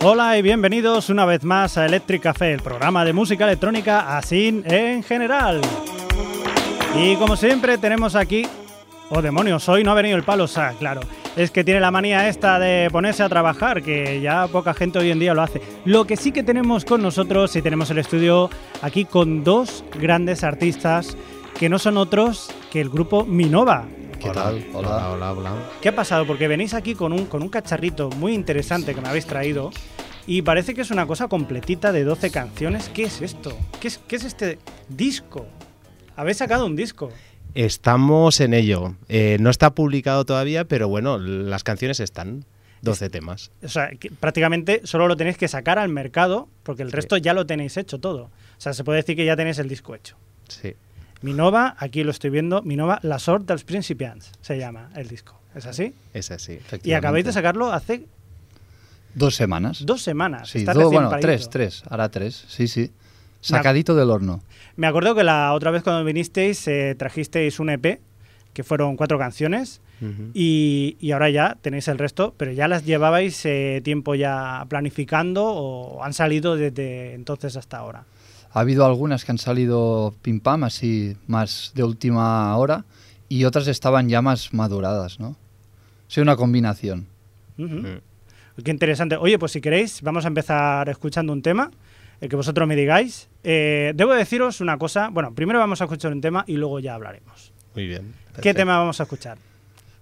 Hola y bienvenidos una vez más a Electric Café, el programa de música electrónica así en general. Y como siempre tenemos aquí... Oh demonios, hoy no ha venido el palo, o claro. Es que tiene la manía esta de ponerse a trabajar, que ya poca gente hoy en día lo hace. Lo que sí que tenemos con nosotros, y tenemos el estudio aquí con dos grandes artistas que no son otros que el grupo Minova. ¿Qué tal? Hola. hola, hola, ¿Qué ha pasado? Porque venís aquí con un, con un cacharrito muy interesante que me habéis traído y parece que es una cosa completita de 12 canciones. ¿Qué es esto? ¿Qué es, qué es este disco? Habéis sacado un disco. Estamos en ello. Eh, no está publicado todavía, pero bueno, las canciones están. 12 temas. O sea, prácticamente solo lo tenéis que sacar al mercado, porque el resto ya lo tenéis hecho todo. O sea, se puede decir que ya tenéis el disco hecho. Sí. Minova, aquí lo estoy viendo, Minova La Sort dels Principiants se llama el disco. ¿Es así? Es así. Y acabáis de sacarlo hace... Dos semanas. Dos semanas. Sí, dos, bueno, tres, tres, ahora tres, sí, sí. Sacadito del horno. Me acuerdo que la otra vez cuando vinisteis eh, trajisteis un EP, que fueron cuatro canciones, y, y, ahora ya tenéis el resto, pero ya las llevabais eh, tiempo ya planificando o han salido desde entonces hasta ahora. Ha habido algunas que han salido pim pam, así más de última hora, y otras estaban ya más maduradas, ¿no? Sí, una combinación. Mm. Qué interesante. Oye, pues si queréis, vamos a empezar escuchando un tema, el que vosotros me digáis. Eh, debo deciros una cosa. Bueno, primero vamos a escuchar un tema y luego ya hablaremos. Muy bien. ¿Qué tema vamos a escuchar?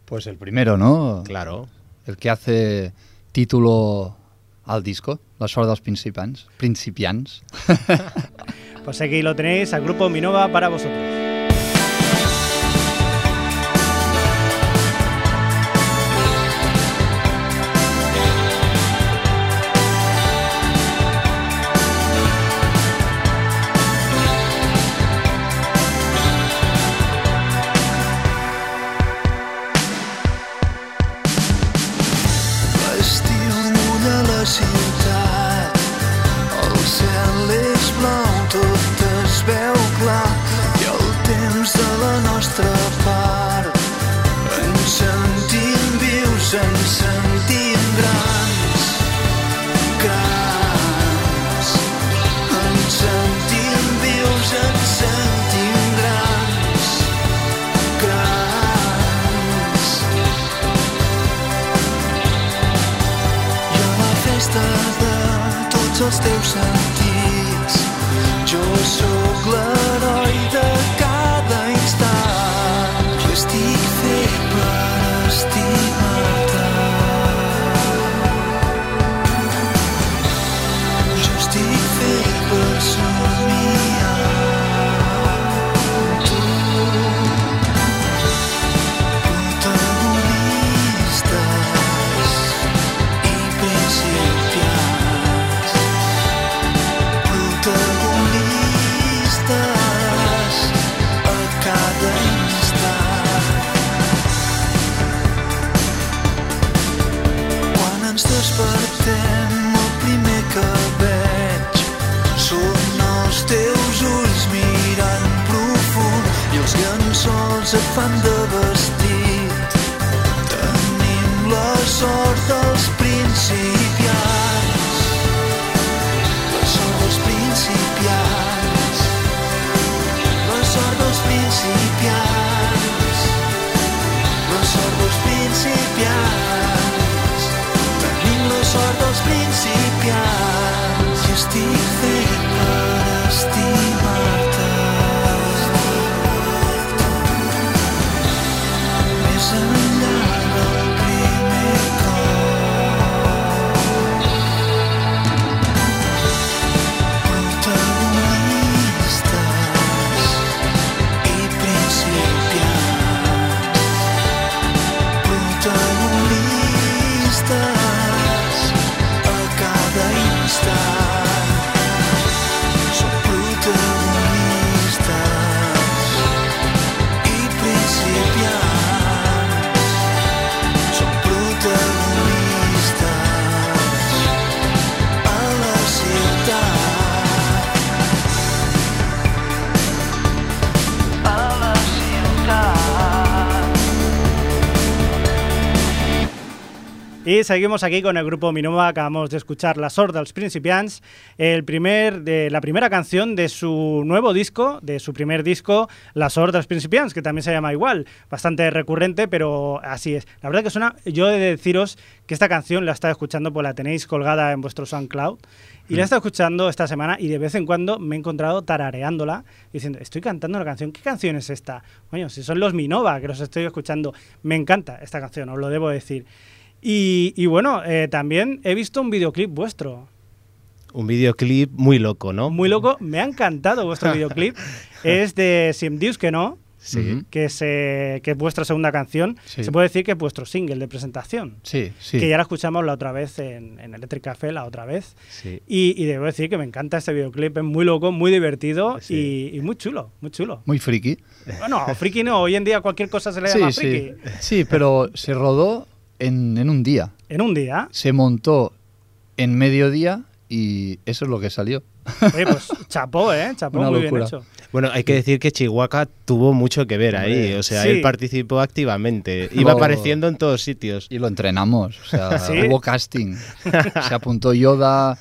Pues el primero, ¿no? Claro. El que hace título al disco, La sort dels principiants. principiants. pues aquí lo tenéis, al grupo Minova para vosotros. Seguimos aquí con el grupo Minova. Acabamos de escuchar La Sort dels Principiants, el primer, de, la primera canción de su nuevo disco, de su primer disco, La Sort dels Principiants, que también se llama igual. Bastante recurrente, pero así es. La verdad que suena, yo he de deciros que esta canción la estaba escuchando, pues la tenéis colgada en vuestro SoundCloud. Y la he estado escuchando esta semana y de vez en cuando me he encontrado tarareándola diciendo, estoy cantando la canción, ¿qué canción es esta? Coño, si son los Minova que los estoy escuchando, me encanta esta canción, os lo debo decir. Y, y bueno, eh, también he visto un videoclip vuestro. Un videoclip muy loco, ¿no? Muy loco, me ha encantado vuestro videoclip. es de Sim Dius que no, Sí. Que es, eh, que es vuestra segunda canción. Sí. Se puede decir que es vuestro single de presentación. Sí, sí. Que ya la escuchamos la otra vez en, en Electric Café, la otra vez. Sí. Y, y debo decir que me encanta este videoclip, es muy loco, muy divertido Sí. y, y muy chulo, muy chulo. Muy friki. Bueno, friki no, hoy en día cualquier cosa se le llama Sí, friki. sí. Sí, pero se rodó en, en un día. En un día, Se montó en mediodía y eso es lo que salió. oye, pues chapó, ¿eh? Chapó, Una muy bien locura. hecho. Bueno, hay que decir que Chihuahua tuvo mucho que ver ahí, o sea, sí. él participó activamente, iba Lo- apareciendo en todos sitios. Y lo entrenamos. O sea, ¿Sí? hubo casting. Se apuntó Yoda,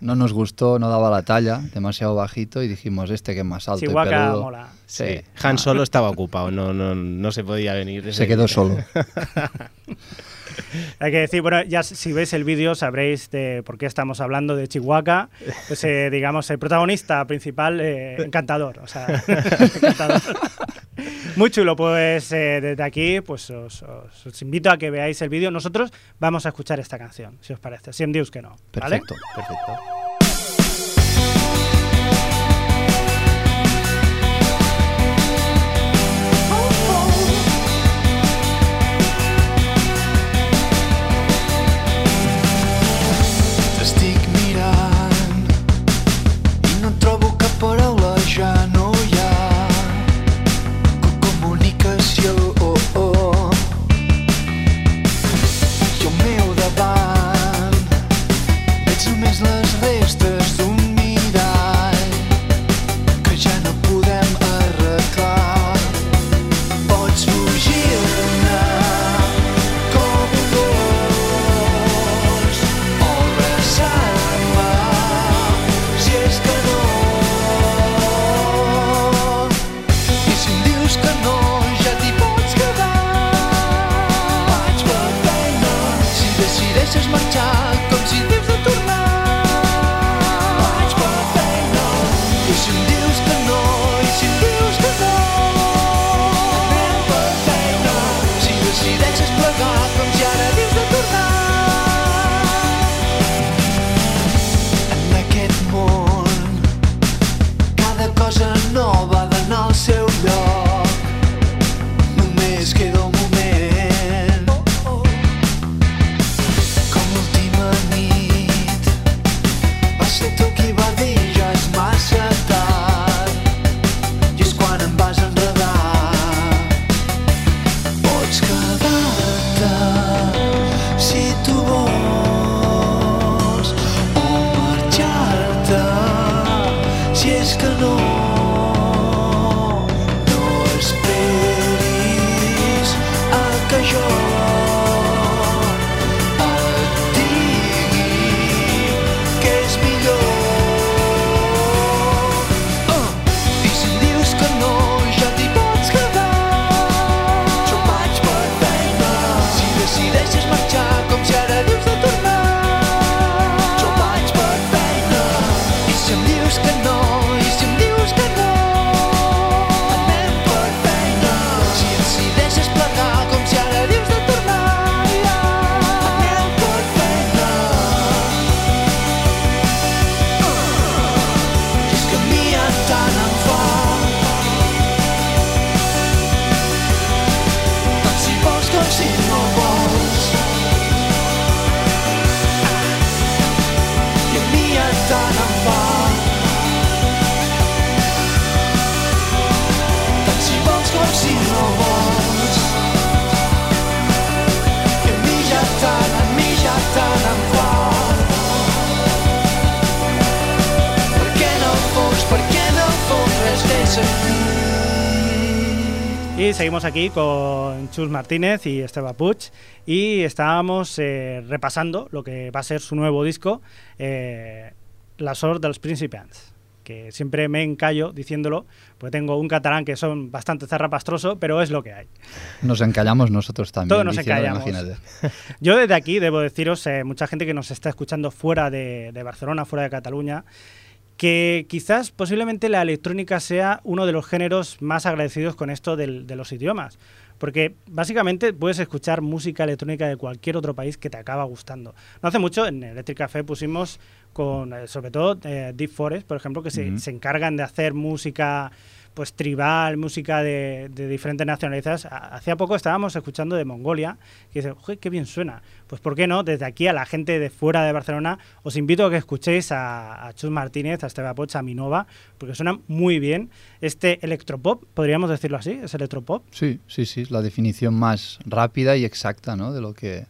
no nos gustó, no daba la talla, demasiado bajito y dijimos, este que es más alto y Chihuahua peludo. mola. Sí, Sí. Han Ah. solo estaba ocupado, no, no, no se podía venir. Se quedó solo. Hay que decir, bueno, ya si veis el vídeo sabréis de por qué estamos hablando de Chihuahua. Pues, eh, digamos, el protagonista principal, eh, encantador. O sea, encantador. Muy chulo, pues eh, desde aquí pues os, os- os invito a que veáis el vídeo. Nosotros vamos a escuchar esta canción, si os parece. Si Dios que no. ¿vale? Perfecto. Perfecto. Seguimos aquí con Chus Martínez y Esteba Puig y estábamos eh, repasando lo que va a ser su nuevo disco, eh, La Sort dels Principiants, que siempre me encallo diciéndolo, porque tengo un catalán que son bastante zarrapastroso, pero es lo que hay. Nos encallamos nosotros también. Todos nos encallamos. imagínate. Yo desde aquí debo deciros, eh, mucha gente que nos está escuchando fuera de, de Barcelona, fuera de Cataluña, que quizás posiblemente la electrónica sea uno de los géneros más agradecidos con esto del- de los idiomas. Porque básicamente puedes escuchar música electrónica de cualquier otro país que te acaba gustando. No hace mucho en Electric Café pusimos con, eh, sobre todo, eh, Deep Forest, por ejemplo, que se, se encargan de hacer música pues tribal, música de, de diferentes nacionalidades. Ha- Hacía poco estábamos escuchando de Mongolia, que dice, "Joder, qué bien suena. Pues ¿por qué no? Desde aquí a la gente de fuera de Barcelona, os invito a que escuchéis a, a Chus Martínez, a Esteba Pocha, a Minova, porque suena muy bien. Este electropop, podríamos decirlo así, es electropop. Sí, sí, sí, es la definición más rápida y exacta, ¿no? De lo que,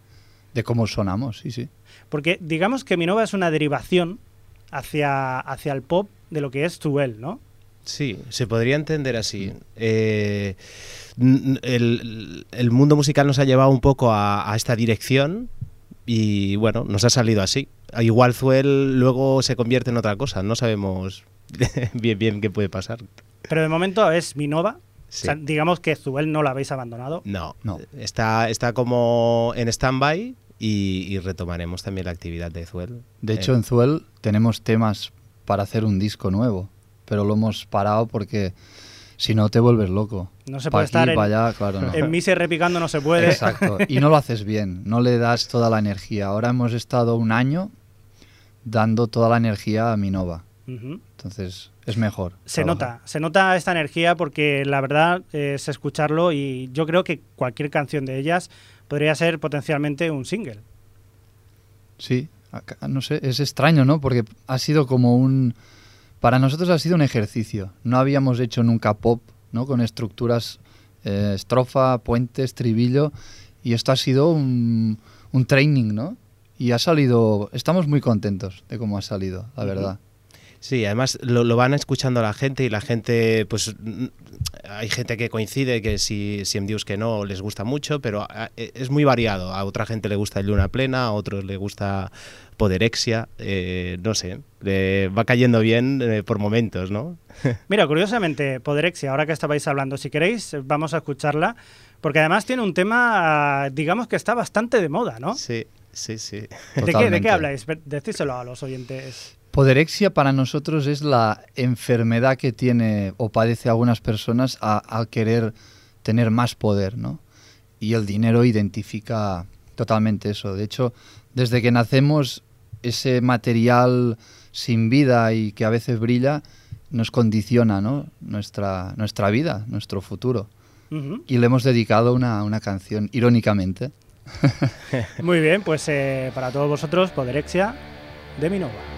de cómo sonamos, sí, sí. Porque digamos que Minova es una derivación hacia, hacia el pop de lo que es Tuel, ¿no? Sí, se podría entender así. Eh, el, el mundo musical nos ha llevado un poco a, a esta dirección y bueno, nos ha salido así. Igual Zuel luego se convierte en otra cosa, no sabemos bien bien qué puede pasar. Pero de momento es Minova. Sí. O sea, digamos que Zuel no la habéis abandonado. No, No. Está, está como en stand-by y, y retomaremos también la actividad de Zuel. De Eh, hecho, en Zuel tenemos temas para hacer un disco nuevo, pero lo hemos parado porque si no te vuelves loco. No se Pa' puede aquí, estar en, allá, claro, no. en mise repicando, no se puede. Exacto. Y no lo haces bien, no le das toda la energía. Ahora hemos estado un año dando toda la energía a Minova. Ujú. Entonces es mejor. Se trabajar. nota, se nota esta energía porque la verdad es escucharlo y yo creo que cualquier canción de ellas podría ser potencialmente un single. Sí, no sé, es extraño, ¿no? Porque ha sido como un... Para nosotros ha sido un ejercicio. No habíamos hecho nunca pop, ¿no? Con estructuras eh, estrofa, puente, estribillo. Y esto ha sido un, un training, ¿no? Y ha salido... Estamos muy contentos de cómo ha salido, la verdad. Sí, además lo, lo van escuchando la gente y la gente, pues mm, hay gente que coincide que si, si en Dios que no les gusta mucho, pero a- e- es muy variado. A otra gente le gusta el Luna Plena, a otros le gusta Poderexia, eh, no sé, le va cayendo bien eh, por momentos, ¿no? Mira, curiosamente, Poderexia, ahora que estabais hablando, si queréis, vamos a escucharla, porque además tiene un tema, digamos que está bastante de moda, ¿no? Sí, sí, sí. ¿De qué, ¿De qué habláis? Decídselo a los oyentes. Poderexia para nosotros es la enfermedad que tiene o padece algunas personas a- al querer tener más poder, ¿no? Y el dinero identifica totalmente eso. De hecho, desde que nacemos, ese material sin vida y que a veces brilla nos condiciona, ¿no? Nuestra, nuestra vida, nuestro futuro. Y le hemos dedicado una, una canción, irónicamente. Muy bien, pues eh, para todos vosotros, Poderexia de Minova.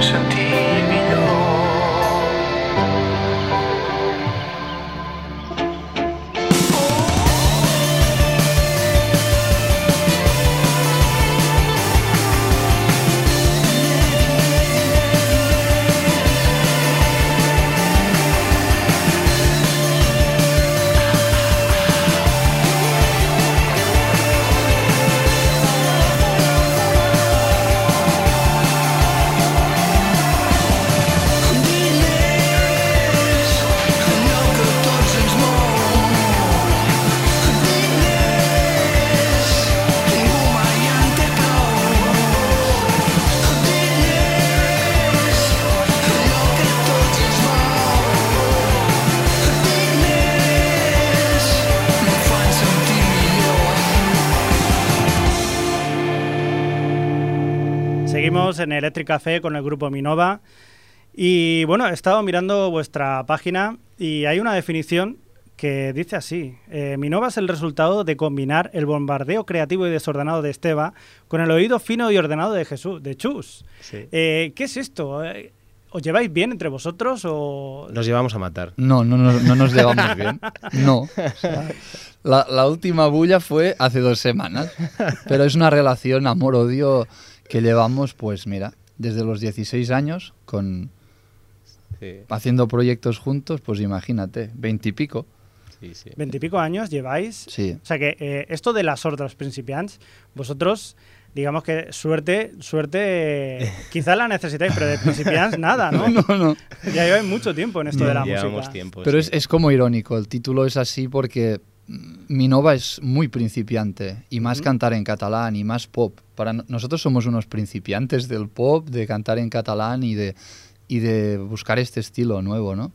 Faran sentir en Electric Café con el grupo Minova. Y bueno, he estado mirando vuestra página y hay una definición que dice así. eh, Minova es el resultado de combinar el bombardeo creativo y desordenado de Esteba con el oído fino y ordenado de Jesús, de Chus. Sí. Eh, ¿Qué es esto? Eh, ¿Os lleváis bien entre vosotros o...? Nos llevamos a matar. No, no, no, no nos llevamos bien. No. O sea, la, la última bulla fue hace dos semanas. Pero es una relación amor-odio que llevamos, pues mira, desde los 16 años, con Sí, Haciendo proyectos juntos, pues imagínate, 20 y pico. sí, sí. Veintipico años lleváis. Sí. O sea que eh, esto de la sort dels principiants, vosotros, digamos que suerte, suerte, eh, quizá la necesitáis, pero de principiants nada, ¿no? No, no. Ya lleváis mucho tiempo en esto de la Llevamos música. tiempo. Pero sí. es, es como irónico, el título es así porque Minova es muy principiante y más Ujú. cantar en catalán y más pop. Para no- nosotros somos unos principiantes del pop, de cantar en catalán y de, y de buscar este estilo nuevo, ¿no?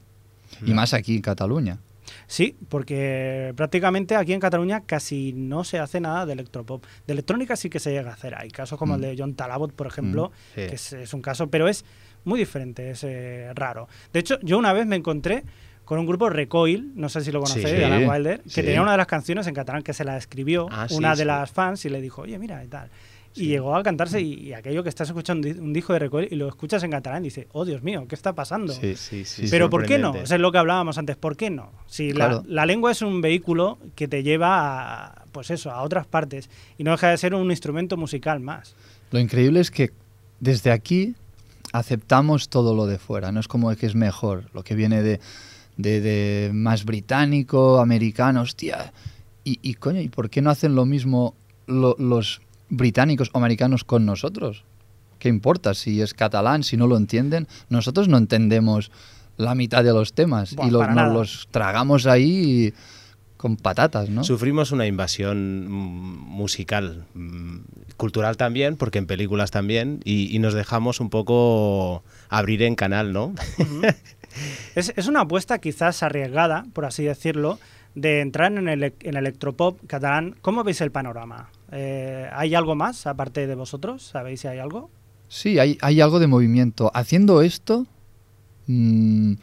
Y más aquí en Cataluña. Sí, porque prácticamente aquí en Cataluña casi no se hace nada de electropop. De electrónica sí que se llega a hacer. Hay casos como el de John Talabot, por ejemplo, sí. que es, es un caso, pero es muy diferente, es eh, raro. De hecho, yo una vez me encontré con un grupo Recoil, no sé si lo conocéis, Sí, de Alan Wilder, que sí. tenía una de las canciones en catalán que se la escribió Ah, sí, una de sí. las fans y le dijo, oye, mira, y tal. Y llegó a cantarse y, y aquello que estás escuchando un di- un disco de Recoil y lo escuchas en catalán y dices, oh Dios mío, ¿qué está pasando? Sí, sí, sí, Pero ¿por qué no? Eso es lo que hablábamos antes. ¿Por qué no? Si la- la, lengua es un vehículo que te lleva a, pues eso, a otras partes y no deja de ser un instrumento musical más. Lo increíble es que desde aquí aceptamos todo lo de fuera, no es como que es mejor, lo que viene de, de- de más británico, americano, hostia. Y, y, coño, ¿y por qué no hacen lo mismo lo- los británicos o americanos con nosotros? ¿Qué importa si es catalán, si no lo entienden? Nosotros no entendemos la mitad de los temas Buah, y los, nos los tragamos ahí con patatas, ¿no? Sufrimos una invasión musical, mm, cultural también, porque en películas también, y, y nos dejamos un poco abrir en canal, ¿no? Es, es una apuesta quizás arriesgada, por así decirlo, de entrar en el en electropop catalán. ¿Cómo veis el panorama? Eh, ¿Hay algo más aparte de vosotros? ¿Sabéis si hay algo? Sí, hay, hay algo de movimiento. Haciendo esto, mm,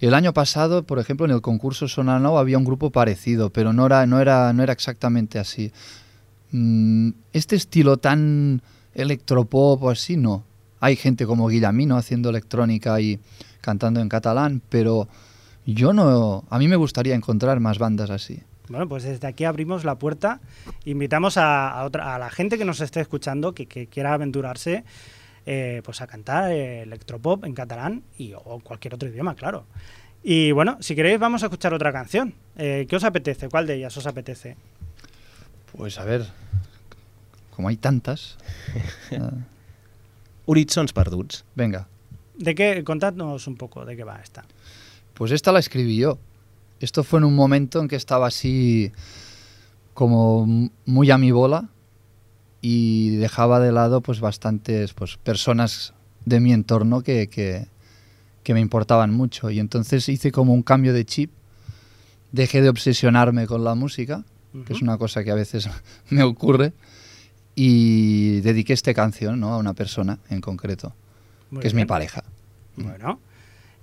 el año pasado, por ejemplo, en el concurso Sonanova había un grupo parecido, pero no era, no era, no era exactamente así. Mm, este estilo tan electropop o así, no. Hay gente como Guillamino haciendo electrónica y cantando en catalán, pero yo no. A mí me gustaría encontrar más bandas así. Bueno, pues desde aquí abrimos la puerta. Invitamos a, a otra, a la gente que nos esté escuchando, que, que quiera aventurarse, eh, pues a cantar eh, electropop en catalán y, o cualquier otro idioma, claro. Y bueno, si queréis vamos a escuchar otra canción. Eh, ¿Qué os apetece? ¿Cuál de ellas os apetece? Pues a ver, como hay tantas. ah, Horitzons perduts. venga. ¿De qué? Contadnos un poco de qué va esta. Pues esta la escribí yo. Esto fue en un momento en que estaba así como muy a mi bola y dejaba de lado pues bastantes pues personas de mi entorno que, que, que me importaban mucho. Y entonces hice como un cambio de chip. Dejé de obsesionarme con la música, que es una cosa que a veces me ocurre, y dediqué esta canción ¿no? a una persona en concreto, Muy que es mi pareja. Bueno,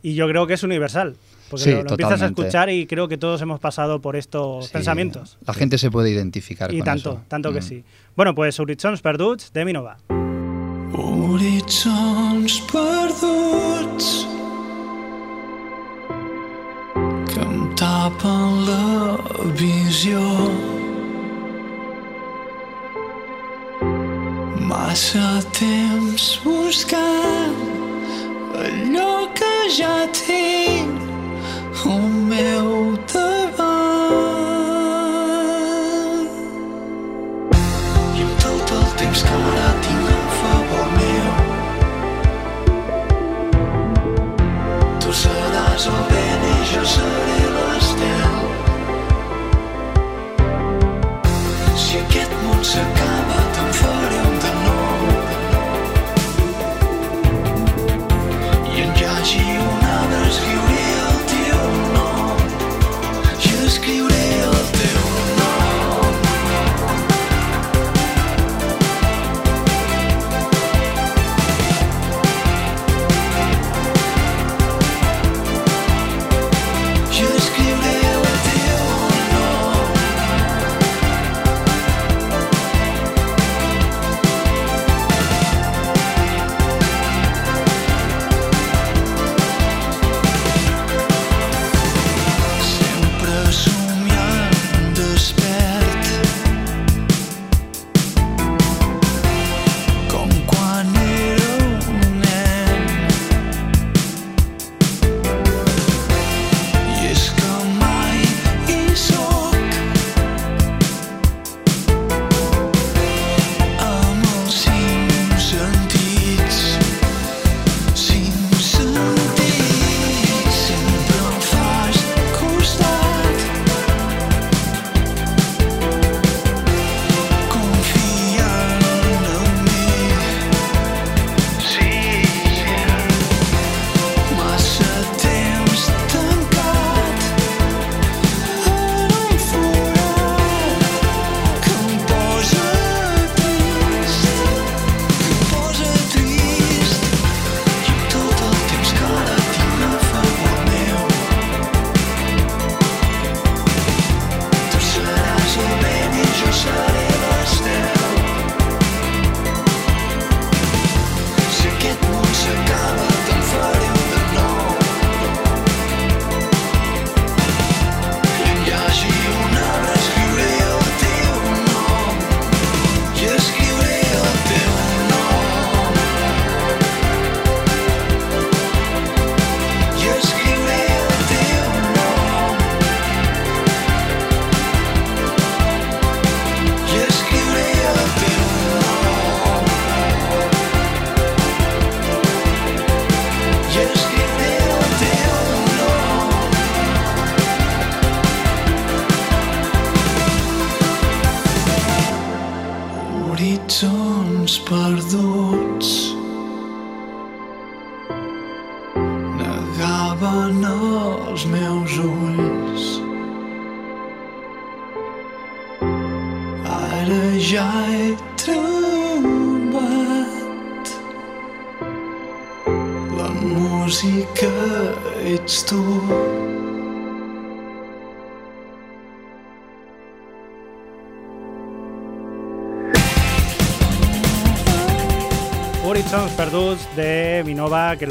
y yo creo que es universal. Porque Sí, lo, lo empiezas a escuchar y creo que todos hemos pasado por estos Sí, pensamientos. La gente se puede identificar Y con tanto, eso. tanto que Mm. sí. Bueno, pues Horitzons Perduts de Minova. Horitzons perduts que em tapen la visió. Massa temps buscant allò que ja tinc al meu davant.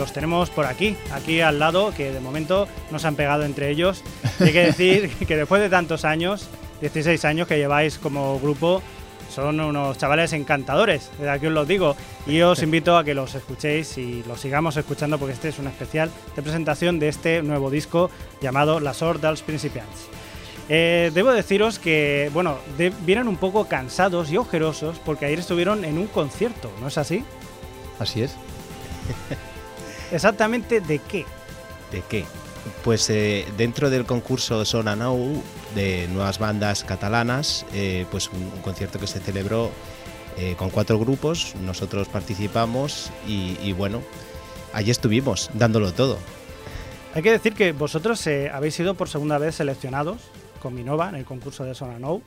Los tenemos por aquí, aquí al lado, que de momento no se han pegado entre ellos. Y hay que decir que después de tantos años, 16 años que lleváis como grupo, son unos chavales encantadores, desde aquí os lo digo. Y os invito a que los escuchéis y los sigamos escuchando porque este es un especial de presentación de este nuevo disco llamado La Sort dels Principiants. Eh, debo deciros que, bueno, de- vienen un poco cansados y ojerosos porque ayer estuvieron en un concierto, ¿no es así? Así es. ¿Exactamente de qué? ¿De qué? Pues eh, dentro del concurso Sona Now de nuevas bandas catalanas, eh, pues un, un concierto que se celebró eh, con cuatro grupos, nosotros participamos y, y bueno, allí estuvimos dándolo todo. Hay que decir que vosotros habéis sido por segunda vez seleccionados con Minova en el concurso de Sonanou.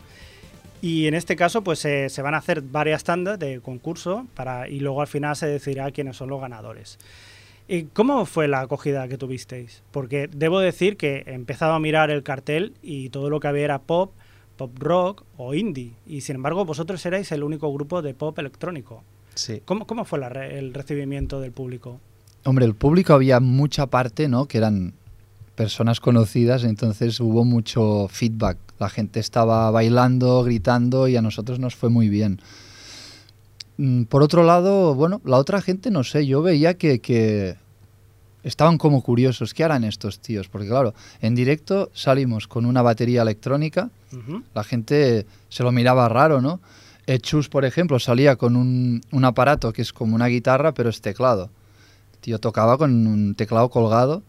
Y en este caso, pues eh, se van a hacer varias tandas de concurso para, y luego al final se decidirá quiénes son los ganadores. ¿Y cómo fue la acogida que tuvisteis? Porque debo decir que he empezado a mirar el cartel y todo lo que había era pop, pop rock o indie. Y sin embargo, vosotros erais el único grupo de pop electrónico. Sí. ¿Cómo, cómo fue la re- el recibimiento del público? Hombre, el público había mucha parte, ¿no? Que eran personas conocidas, entonces hubo mucho feedback. La gente estaba bailando, gritando y a nosotros nos fue muy bien. Mm, Por otro lado, bueno, la otra gente, no sé, yo veía que, que estaban como curiosos. ¿Qué harán estos tíos? Porque claro, en directo salimos con una batería electrónica, la gente se lo miraba raro, ¿no? Chus, por ejemplo, salía con un, un aparato que es como una guitarra, pero es teclado. El tío tocaba con un teclado colgado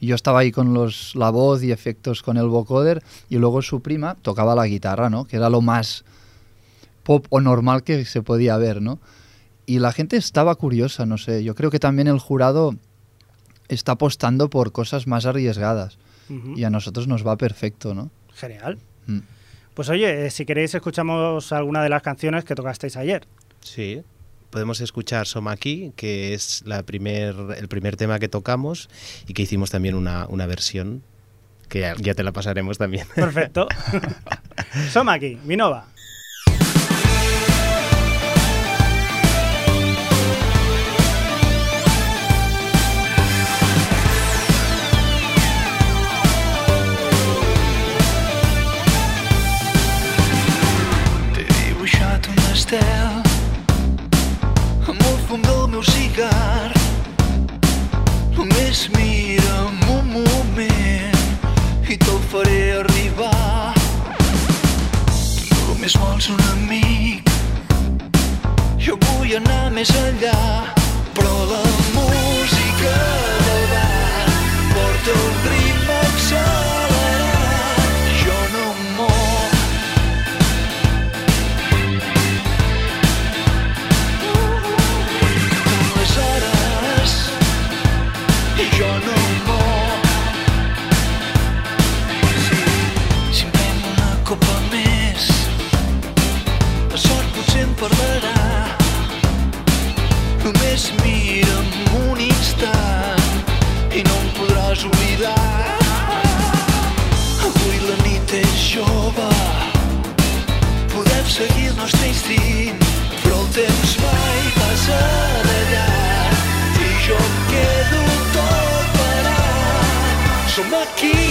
y yo estaba ahí con los, la voz y efectos con el vocoder y luego su prima tocaba la guitarra, ¿no? Que era lo más pop o normal que se podía ver, ¿no? Y la gente estaba curiosa, no sé. Yo creo que también el jurado está apostando por cosas más arriesgadas y a nosotros nos va perfecto, ¿no? Genial. Mm. Pues oye, eh, si queréis escuchamos alguna de las canciones que tocasteis ayer. Sí. Podemos escuchar Somaki, que es la primer, el primer tema que tocamos y que hicimos también una, una versión que ya, ya te la pasaremos también. Perfecto. Soma aquí, Minova. Només vols un amic, jo vull anar més enllà, però la música del bar porta un ritme Keep.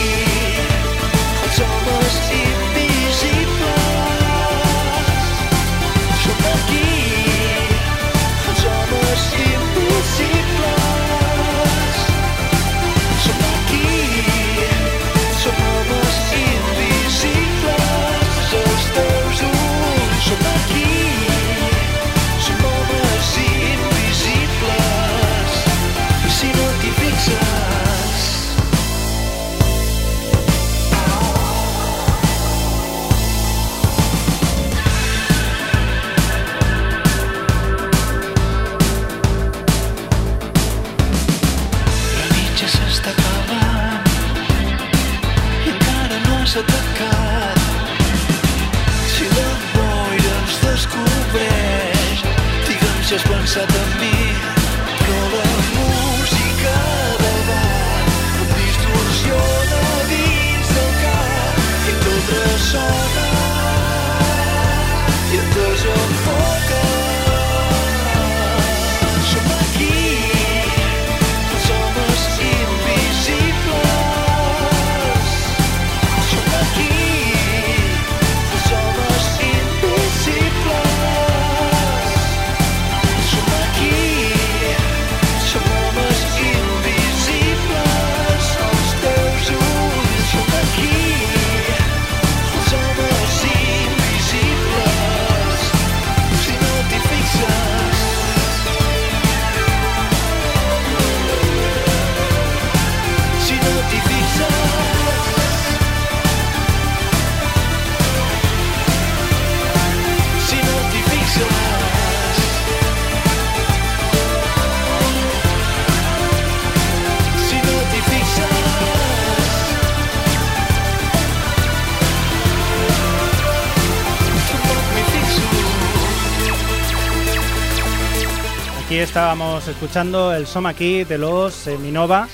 Estábamos escuchando el Soma Key de los eh, Minova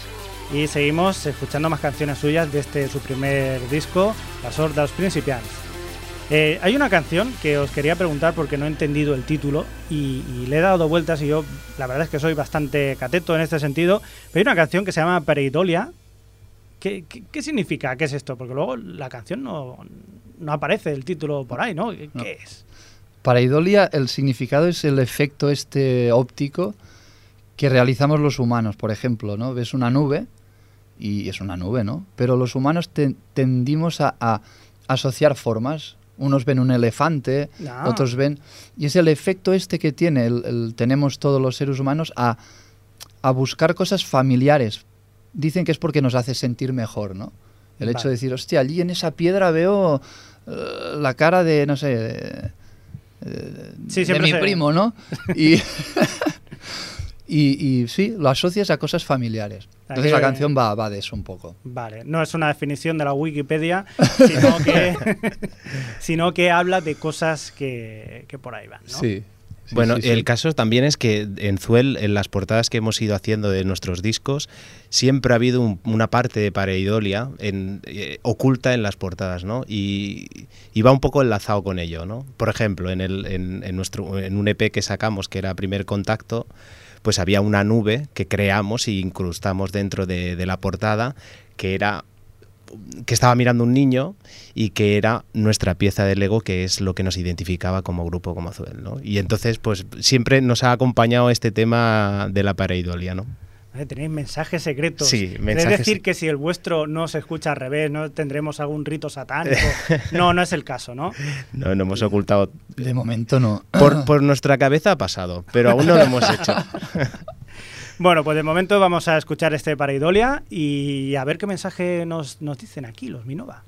y seguimos escuchando más canciones suyas de este su primer disco, La Sort dels Principiants. Eh, hay una canción que os quería preguntar porque no he entendido el título y, y le he dado vueltas y yo la verdad es que soy bastante cateto en este sentido, pero hay una canción que se llama Pereidolia. ¿Qué, qué, qué significa? ¿Qué es esto? Porque luego la canción no, no aparece el título por ahí, ¿no? ¿Qué, No. qué es? Para Idolia el significado es el efecto este óptico que realizamos los humanos. Por ejemplo, ¿no? Ves una nube y es una nube, ¿no? Pero los humanos te- tendimos a, a asociar formas. Unos ven un elefante, Ah. otros ven... Y es el efecto este que tiene, el, el- tenemos todos los seres humanos a, a buscar cosas familiares. Dicen que es porque nos hace sentir mejor, ¿no? El hecho de decir, hostia, allí en esa piedra veo eh, la cara de, no sé, de, eh, Sí, de mi primo, ¿no? Y, y, y sí, lo asocias a cosas familiares. Entonces la canción va, va de eso un poco. Vale, no es una definición de la Wikipedia, sino que, sino que habla de cosas que, que por ahí van, ¿no? Sí. Sí, Bueno, sí, sí. el caso también es que en Zuel, en las portadas que hemos ido haciendo de nuestros discos, siempre ha habido un- una parte de pareidolia en, eh, oculta en las portadas, ¿no? Y, y va un poco enlazado con ello, ¿no? Por ejemplo, en, el, en, en nuestro, en un EP que sacamos, que era Primer Contacto, pues había una nube que creamos y incrustamos dentro de, de la portada, que era que estaba mirando un niño y que era nuestra pieza de Lego, que es lo que nos identificaba como grupo, como Azuel, ¿no? Y entonces, pues siempre nos ha acompañado este tema de la pareidolia, ¿no? Tenéis mensajes secretos. Sí, Es mensajes- decir que si el vuestro no se escucha al revés, no tendremos algún rito satánico. No, no es el caso, ¿no? No, no hemos ocultado. De momento no. Por, por nuestra cabeza ha pasado, pero aún no lo hemos hecho. Bueno, pues de momento vamos a escuchar este Pareidolia y a ver qué mensaje nos, nos dicen aquí los Minova.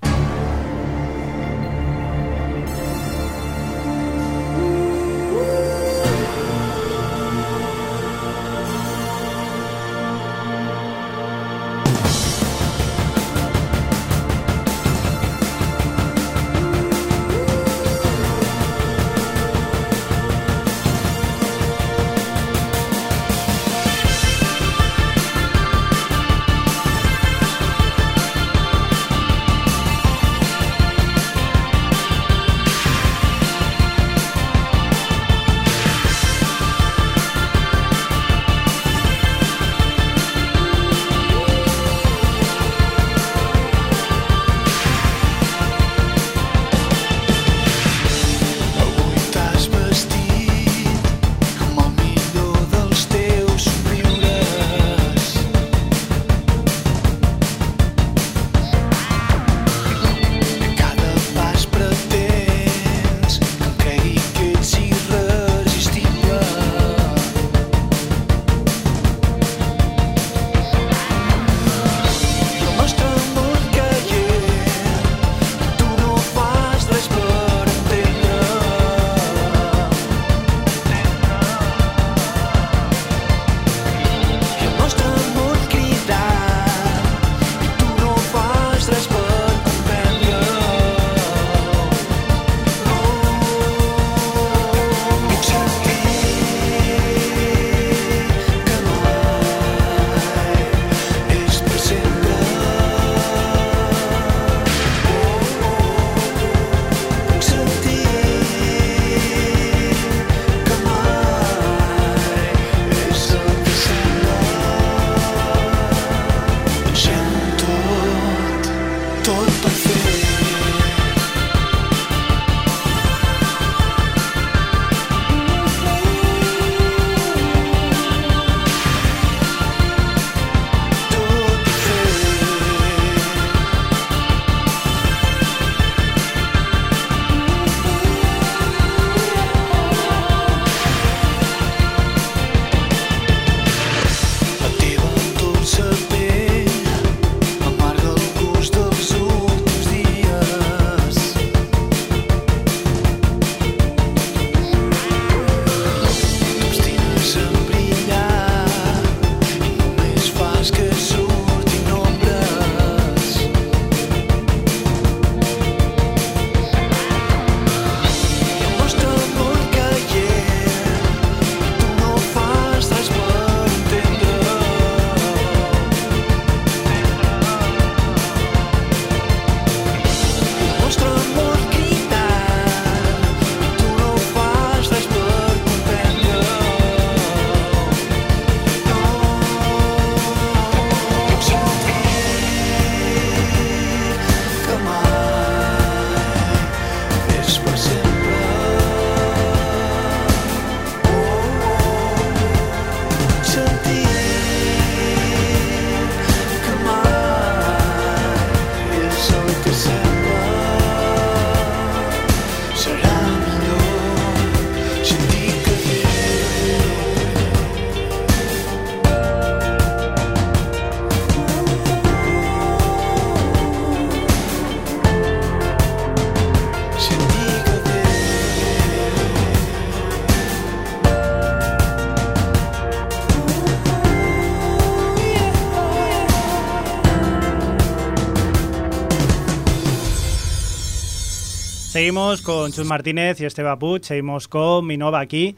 Seguimos con Chus Martínez y Esteba Puig, seguimos con Minova aquí.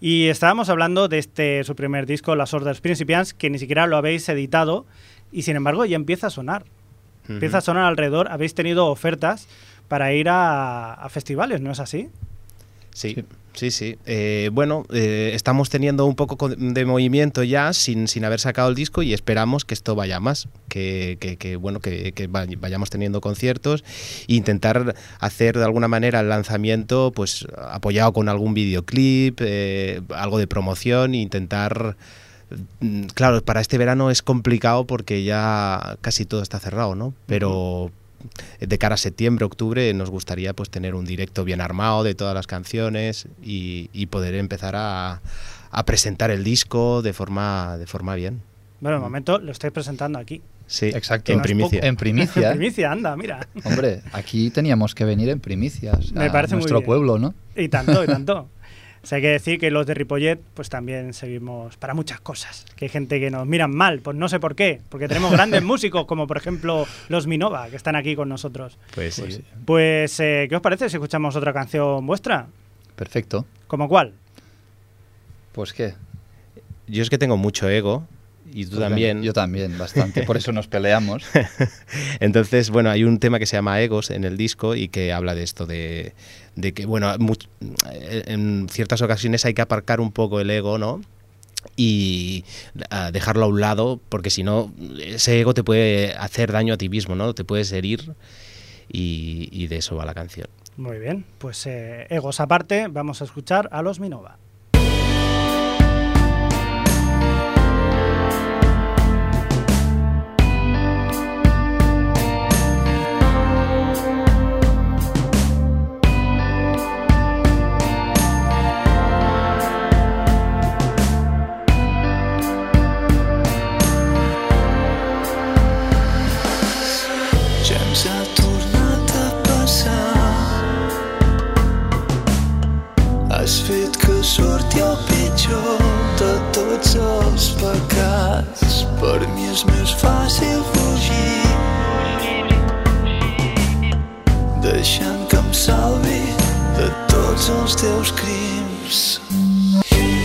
Y estábamos hablando de este su primer disco, Las Orders Principiants, que ni siquiera lo habéis editado y sin embargo ya empieza a sonar. Empieza a sonar alrededor. Habéis tenido ofertas para ir a, a festivales, ¿no es así? Sí, sí, sí. Eh, bueno, eh, estamos teniendo un poco de movimiento ya sin, sin haber sacado el disco y esperamos que esto vaya más, que, que- que, bueno, que, que vay- vayamos teniendo conciertos e intentar hacer de alguna manera el lanzamiento pues apoyado con algún videoclip, eh, algo de promoción e intentar... mm, Claro, para este verano es complicado porque ya casi todo está cerrado, ¿no? Pero de cara a septiembre, octubre, nos gustaría pues tener un directo bien armado de todas las canciones y, y poder empezar a, a presentar el disco de forma, de forma bien. Bueno, de momento lo estáis presentando aquí. Sí, Exacto. en No primicia. En primicia. En primicia, anda, mira. Hombre, aquí teníamos que venir en primicia. o sea, Me parece muy nuestro bien. pueblo, ¿no? Y tanto, y tanto. O sea, hay que decir que los de Ripollet, pues también seguimos para muchas cosas. Que hay gente que nos miran mal, pues no sé por qué. Porque tenemos grandes músicos, como por ejemplo los Minova, que están aquí con nosotros. Pues, Pues sí. Pues, eh, ¿qué os parece si escuchamos otra canción vuestra? Perfecto. ¿Como cuál? Pues qué. Yo es que tengo mucho ego y tú Pues también. Yo también, bastante. Por eso nos peleamos. Entonces, bueno, hay un tema que se llama Egos en el disco y que habla de esto, de, de que, bueno, much- en ciertas ocasiones hay que aparcar un poco el ego, ¿no? Y dejarlo a un lado, porque si no, ese ego te puede hacer daño a ti mismo, ¿no? Te puedes herir y, y de eso va la canción. Muy bien, pues eh, egos aparte, vamos a escuchar a los Minova. Has fet que surti el pitjor de tots els pecats Per mi és més fàcil fugir Deixant que em salvi de tots els teus crims per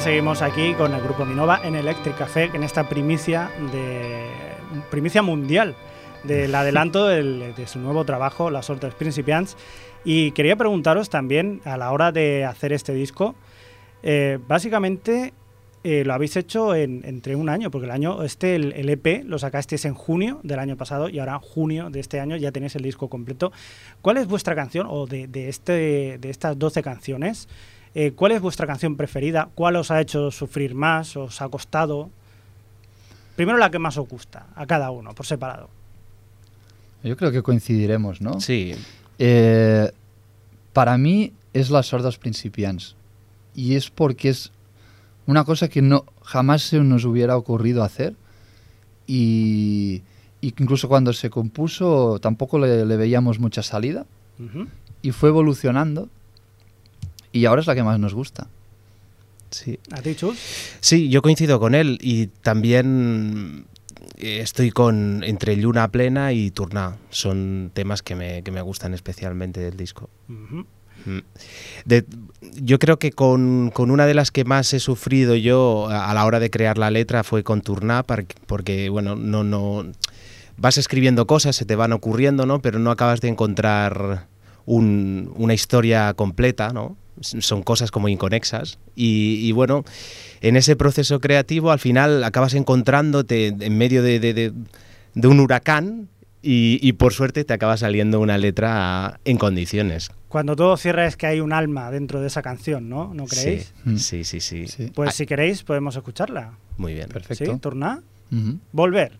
seguimos aquí con el grupo Minova en Electric Café, en esta primicia de primicia mundial del adelanto del- de su nuevo trabajo, Las Hortes Principiants. Y quería preguntaros también, a la hora de hacer este disco, eh, básicamente eh, lo habéis hecho en- entre un año, porque el año este, el, el EP, lo sacasteis en junio del año pasado y ahora en junio de este año ya tenéis el disco completo. ¿Cuál es vuestra canción, o de, de este, de estas 12 canciones, eh, cuál es vuestra canción preferida? ¿Cuál os ha hecho sufrir más? ¿Os ha costado? Primero la que más os gusta, a cada uno, por separado. Yo creo que coincidiremos, ¿no? Sí, Eh, para mí es las sordas principiantes. Y es porque es una cosa que no jamás se nos hubiera ocurrido hacer. Y, y que incluso cuando se compuso tampoco le, le veíamos mucha salida. Y fue evolucionando. Y ahora es la que más nos gusta. sí. ¿A ti, Chus? Sí, yo coincido con él y también eh, estoy con entre Luna Plena y Turná. Son temas que me, que me gustan especialmente del disco. Mm. De- yo creo que con, con una de las que más he sufrido yo a, a la hora de crear la letra fue con Turná, porque, bueno, no, no vas escribiendo cosas, se te van ocurriendo, ¿no? Pero no acabas de encontrar un- una historia completa, ¿no? Son cosas como inconexas. Y, y, bueno, en ese proceso creativo al final acabas encontrándote en medio de, de- de- de un huracán y, y por suerte te acaba saliendo una letra en condiciones. Cuando todo cierra es que hay un alma dentro de esa canción, ¿no? ¿No creéis? Mm. Sí, sí, sí, sí. Sí. Pues Ah, si queréis podemos escucharla. Muy bien. Perfecto. ¿Sí? Turna. Volver.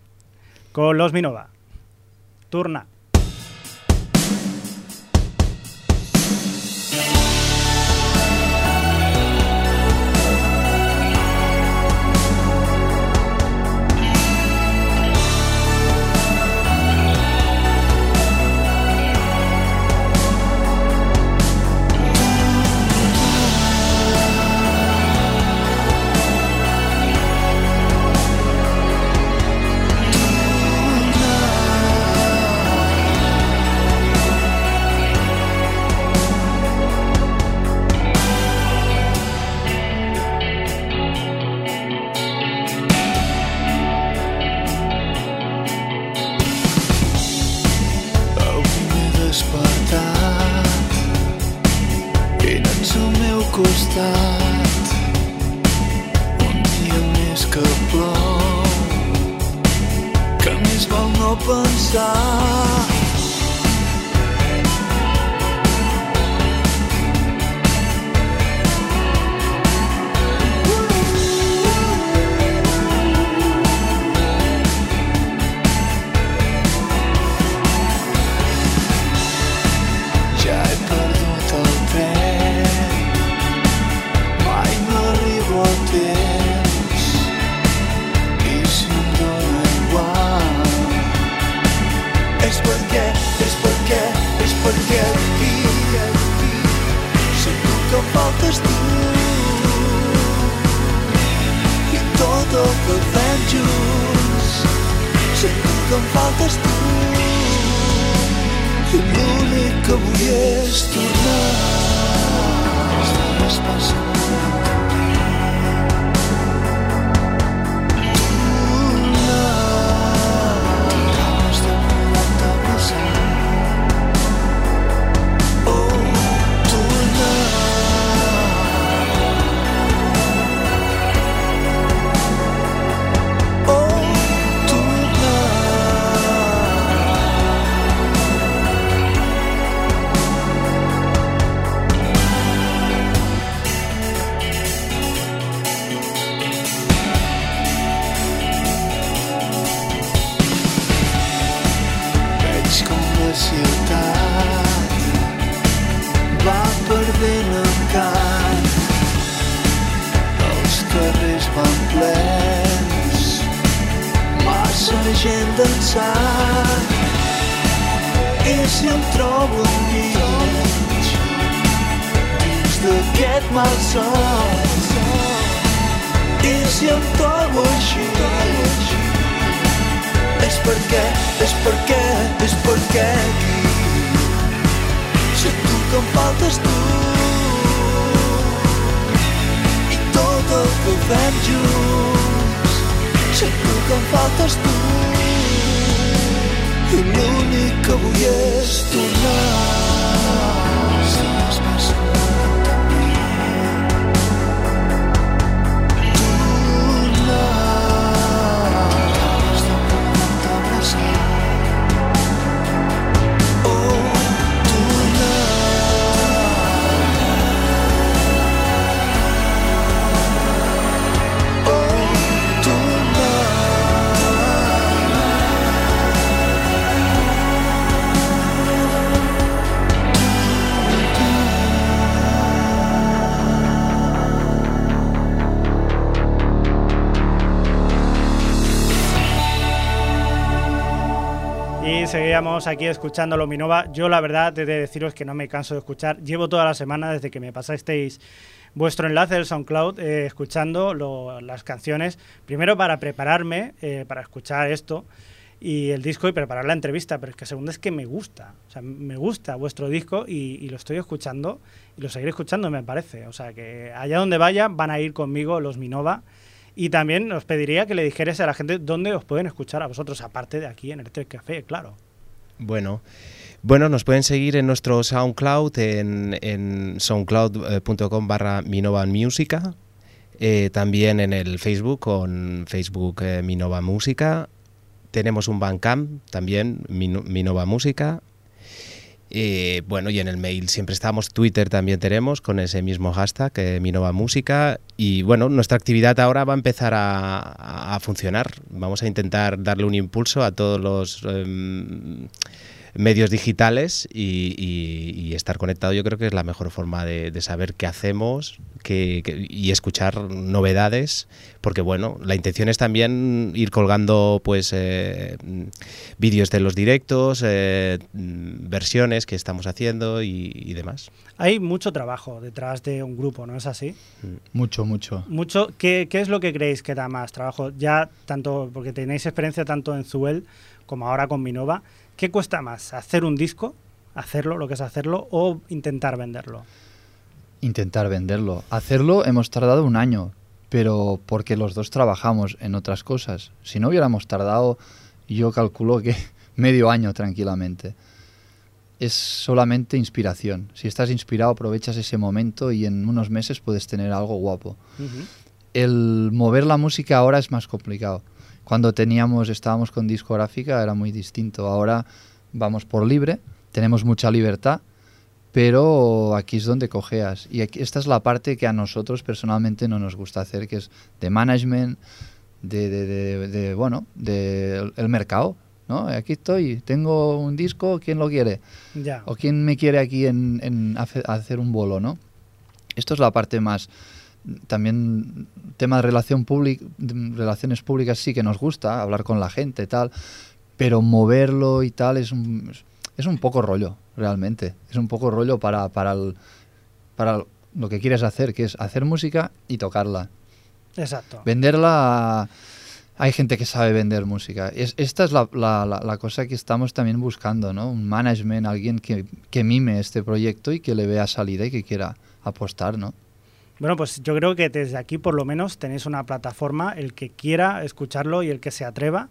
Con los Minova. Turna. Tot el que fem junts Sento que em faltes tu i l'únic que vull és tornar. Els passen Y seguíamos aquí escuchando Lominova. Yo la verdad he de deciros que no me canso de escuchar. Llevo toda la semana desde que me pasasteis vuestro enlace del SoundCloud eh, escuchando lo- las canciones. Primero para prepararme eh, para escuchar esto y el disco y preparar la entrevista. Pero es que segundo es que me gusta. O sea, me gusta vuestro disco y, y lo estoy escuchando y lo seguiré escuchando me parece. O sea que allá donde vaya van a ir conmigo los Minova. Y también os pediría que le dijerais a la gente dónde os pueden escuchar a vosotros, aparte de aquí en el Tres Café, claro. Bueno, bueno, nos pueden seguir en nuestro SoundCloud, en, soundcloud.com barra Minova Música, eh, también en el Facebook con Facebook eh, Minova Música. Tenemos un Bandcamp también, Mino- Minova Música. Eh, bueno, y en el mail siempre estamos, Twitter también tenemos con ese mismo hashtag, eh, Minova Música. Y bueno, nuestra actividad ahora va a empezar a, funcionar. Vamos a intentar darle un impulso a todos los em, medios digitales y, estar conectado yo creo que es la mejor forma de, saber qué hacemos y escuchar novedades porque bueno la intención es también ir colgando pues eh, mm, vídeos de los directos eh, mm, versiones que estamos haciendo y, y demás Hay mucho trabajo detrás de un grupo, ¿no es así? Mucho, mucho. Mucho. ¿Qué, qué es lo que creéis que da más trabajo? Ya tanto, porque tenéis experiencia tanto en Zuel como ahora con Minova. ¿Qué cuesta más? ¿Hacer un disco? ¿Hacerlo, lo que es hacerlo? ¿O intentar venderlo? Intentar venderlo. Hacerlo hemos tardado un año, pero porque los dos trabajamos en otras cosas. Si no hubiéramos tardado, yo calculo que medio año tranquilamente. Es solamente inspiración. Si estás inspirado, aprovechas ese momento y en unos meses puedes tener algo guapo. El mover la música ahora es más complicado. Cuando teníamos, estábamos con discográfica era muy distinto. Ahora vamos por libre, tenemos mucha libertad, pero aquí es donde cojeas. Y aquí, esta es la parte que a nosotros personalmente no nos gusta hacer, que es de management, de, de- de- de, bueno, de el mercado. ¿no? Aquí estoy, tengo un disco, ¿quién lo quiere? Ya. ¿O quién me quiere aquí en, en hace- hacer un bolo, no? Esto es la parte más... También tema de relación pública, relaciones públicas sí que nos gusta, hablar con la gente tal, pero moverlo y tal es un, es un poco rollo, realmente. Es un poco rollo para, para, el- para lo que quieres hacer, que es hacer música y tocarla. Exacto. Venderla... Hay gente que sabe vender música. Es, esta es la, la- la- la cosa que estamos también buscando, ¿no? Un management, alguien que, que mime este proyecto y que le vea salida y que quiera apostar, ¿no? Bueno, pues yo creo que desde aquí por lo menos tenéis una plataforma, el que quiera escucharlo y el que se atreva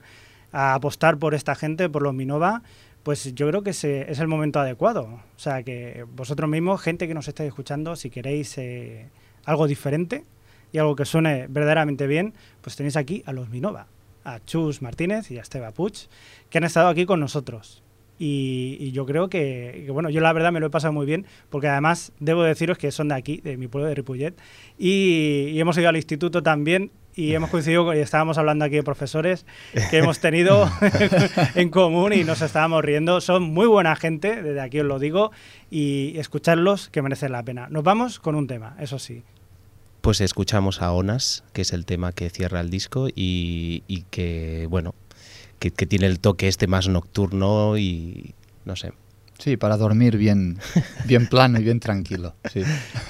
a apostar por esta gente, por los Minova, pues yo creo que es el momento adecuado. O sea, que vosotros mismos, gente que nos estáis escuchando, si queréis eh, algo diferente y algo que suene verdaderamente bien, pues tenéis aquí a los Minova, a Chus Martínez y a Esteba Puig, que han estado aquí con nosotros. Y, yo creo que, bueno, yo la verdad me lo he pasado muy bien, porque además debo deciros que son de aquí, de mi pueblo de Ripollet, y hemos ido al instituto también y hemos coincidido y estábamos hablando aquí de profesores que hemos tenido en común y nos estábamos riendo. Son muy buena gente, desde aquí os lo digo, y escucharlos que merecen la pena. Nos vamos con un tema, eso sí. Pues escuchamos a Onas, que es el tema que cierra el disco y, y que, bueno, que, que tiene el toque este más nocturno y no sé. Sí, para dormir bien, bien plano y bien tranquilo.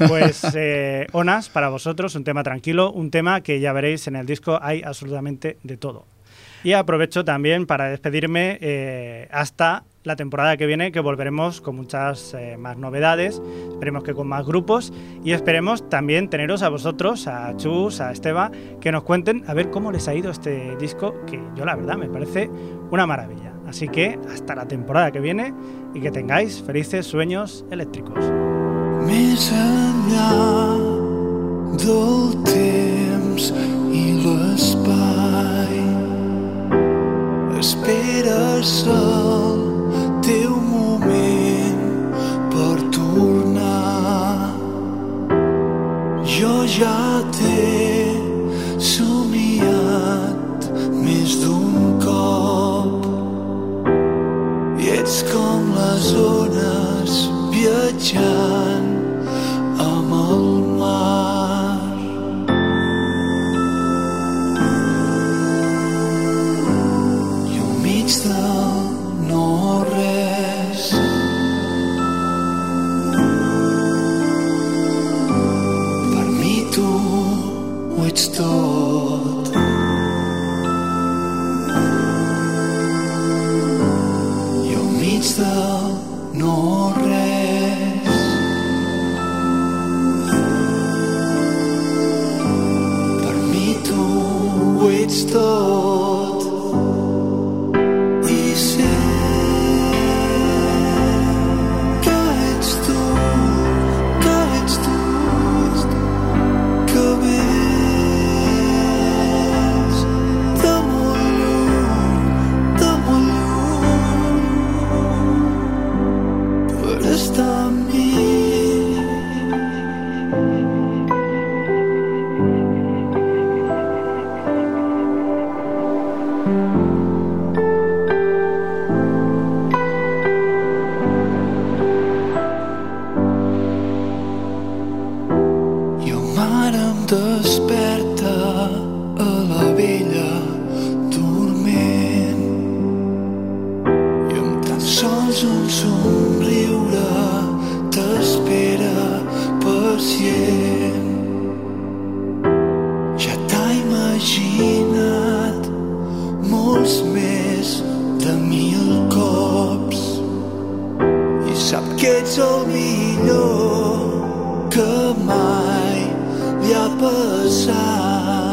Pues eh, Onas, para vosotros, un tema tranquilo, un tema que ya veréis en el disco hay absolutamente de todo. Y aprovecho también para despedirme eh, hasta la temporada que viene, que volveremos con muchas eh, más novedades, esperemos que con más grupos y esperemos también teneros a vosotros, a Chus, a Esteba, que nos cuenten a ver cómo les ha ido este disco, que yo la verdad me parece una maravilla. Así que hasta la temporada que viene y que tengáis felices sueños eléctricos. del temps i l'espai. Esperes el teu moment per tornar. Jo ja t'he somiat més d'un Ets com les ones viatjant. sap que ets el millor que mai li ha passat.